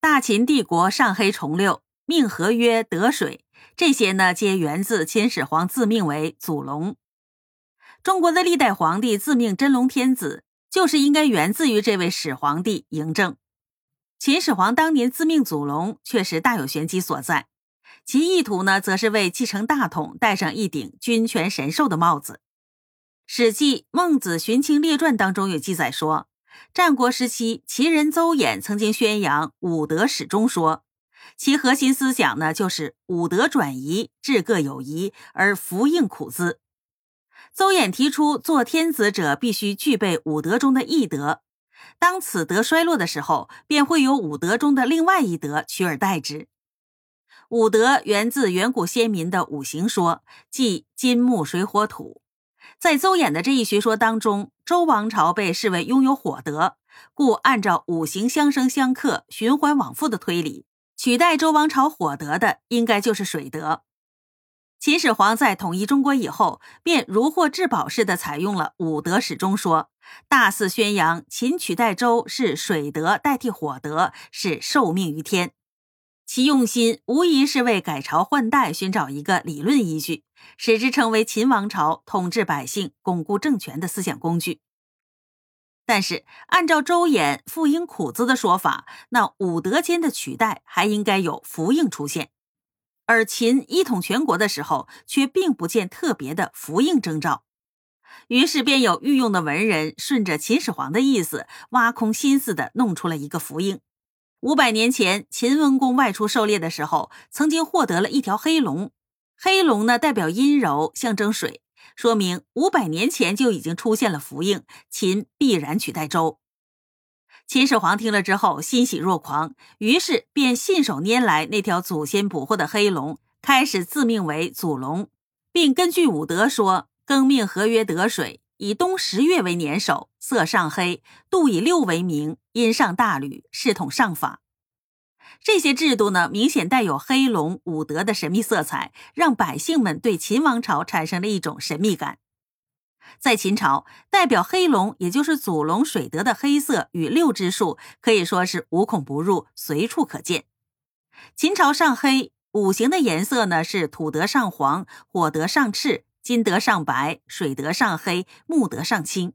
大秦帝国上黑重六，命合曰得水，这些呢皆源自秦始皇自命为祖龙。中国的历代皇帝自命真龙天子，就是应该源自于这位始皇帝嬴政。秦始皇当年自命祖龙，确实大有玄机所在。其意图呢，则是为继承大统戴上一顶君权神授的帽子。《史记·孟子荀卿列传》当中有记载说。战国时期，齐人邹衍曾经宣扬五德始终说，其核心思想呢，就是五德转移，治各有宜，而福应苦资。邹衍提出，做天子者必须具备五德中的一德，当此德衰落的时候，便会有五德中的另外一德取而代之。五德源自远古先民的五行说，即金木水火土。在邹衍的这一学说当中，周王朝被视为拥有火德，故按照五行相生相克、循环往复的推理，取代周王朝火德的应该就是水德。秦始皇在统一中国以后，便如获至宝似的采用了五德始终说，大肆宣扬秦取代周是水德代替火德，是受命于天。其用心无疑是为改朝换代寻找一个理论依据，使之成为秦王朝统治百姓、巩固政权的思想工具。但是，按照周衍“父应苦字”的说法，那武德间的取代还应该有福应出现，而秦一统全国的时候，却并不见特别的福应征兆。于是，便有御用的文人顺着秦始皇的意思，挖空心思的弄出了一个福应。五百年前，秦文公外出狩猎的时候，曾经获得了一条黑龙。黑龙呢，代表阴柔，象征水，说明五百年前就已经出现了福应，秦必然取代周。秦始皇听了之后，欣喜若狂，于是便信手拈来那条祖先捕获的黑龙，开始自命为祖龙，并根据武德说，更命合约得水。以冬十月为年首，色上黑；度以六为明，阴上大吕，视统上法。这些制度呢，明显带有黑龙五德的神秘色彩，让百姓们对秦王朝产生了一种神秘感。在秦朝，代表黑龙，也就是祖龙水德的黑色与六之数，可以说是无孔不入，随处可见。秦朝上黑，五行的颜色呢是土德上黄，火德上赤。金德上白，水德上黑，木德上青。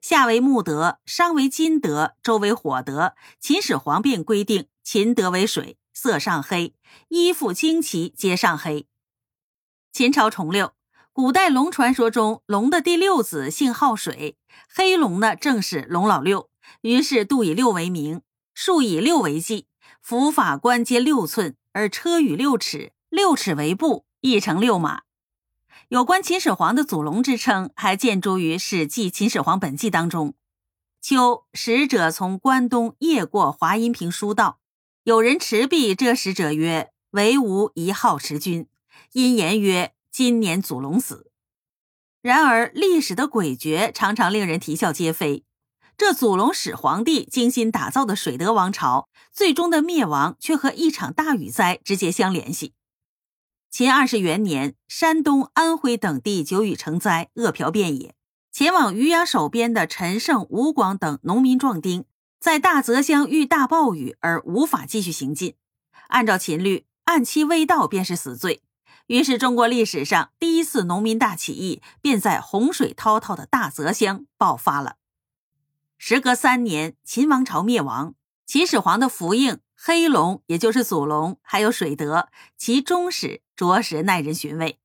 夏为木德，商为金德，周为火德。秦始皇便规定秦德为水，色上黑，衣服旌旗皆上黑。秦朝重六，古代龙传说中龙的第六子姓好水，黑龙呢正是龙老六，于是度以六为名，数以六为计，服法官皆六寸，而车与六尺，六尺为步，一乘六马。有关秦始皇的祖龙之称，还见诸于《史记·秦始皇本纪》当中。秋，使者从关东夜过华阴平书道，有人持璧遮使者曰：“唯吾一号持君。”因言曰：“今年祖龙死。”然而历史的诡谲常常令人啼笑皆非。这祖龙始皇帝精心打造的水德王朝，最终的灭亡却和一场大雨灾直接相联系。秦二世元年，山东、安徽等地久雨成灾，饿殍遍野。前往渔阳守边的陈胜、吴广等农民壮丁，在大泽乡遇大暴雨而无法继续行进。按照秦律，按期未到便是死罪。于是，中国历史上第一次农民大起义便在洪水滔滔的大泽乡爆发了。时隔三年，秦王朝灭亡，秦始皇的福应。黑龙，也就是祖龙，还有水德，其终始着实耐人寻味。